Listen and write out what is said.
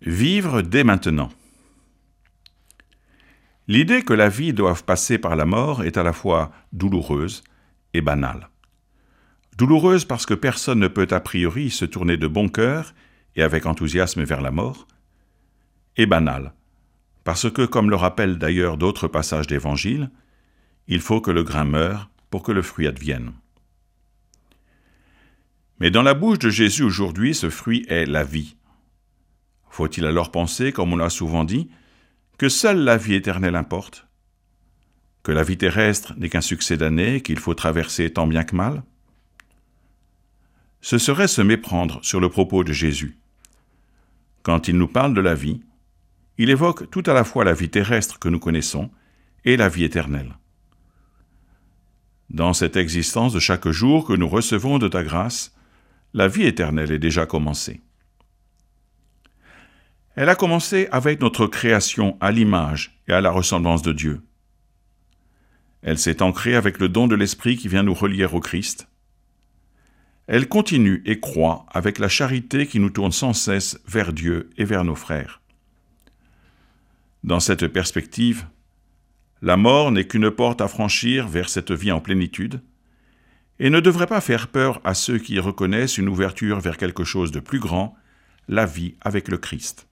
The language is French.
Vivre dès maintenant. L'idée que la vie doive passer par la mort est à la fois douloureuse et banale. Douloureuse parce que personne ne peut a priori se tourner de bon cœur et avec enthousiasme vers la mort, et banale parce que, comme le rappellent d'ailleurs d'autres passages d'Évangile, il faut que le grain meure pour que le fruit advienne. Mais dans la bouche de Jésus aujourd'hui, ce fruit est la vie. Faut-il alors penser, comme on l'a souvent dit, que seule la vie éternelle importe? Que la vie terrestre n'est qu'un succès d'année qu'il faut traverser tant bien que mal? Ce serait se méprendre sur le propos de Jésus. Quand il nous parle de la vie, il évoque tout à la fois la vie terrestre que nous connaissons et la vie éternelle. Dans cette existence de chaque jour que nous recevons de ta grâce, la vie éternelle est déjà commencée. Elle a commencé avec notre création à l'image et à la ressemblance de Dieu. Elle s'est ancrée avec le don de l'Esprit qui vient nous relier au Christ. Elle continue et croît avec la charité qui nous tourne sans cesse vers Dieu et vers nos frères. Dans cette perspective, la mort n'est qu'une porte à franchir vers cette vie en plénitude, et ne devrait pas faire peur à ceux qui reconnaissent une ouverture vers quelque chose de plus grand, la vie avec le Christ.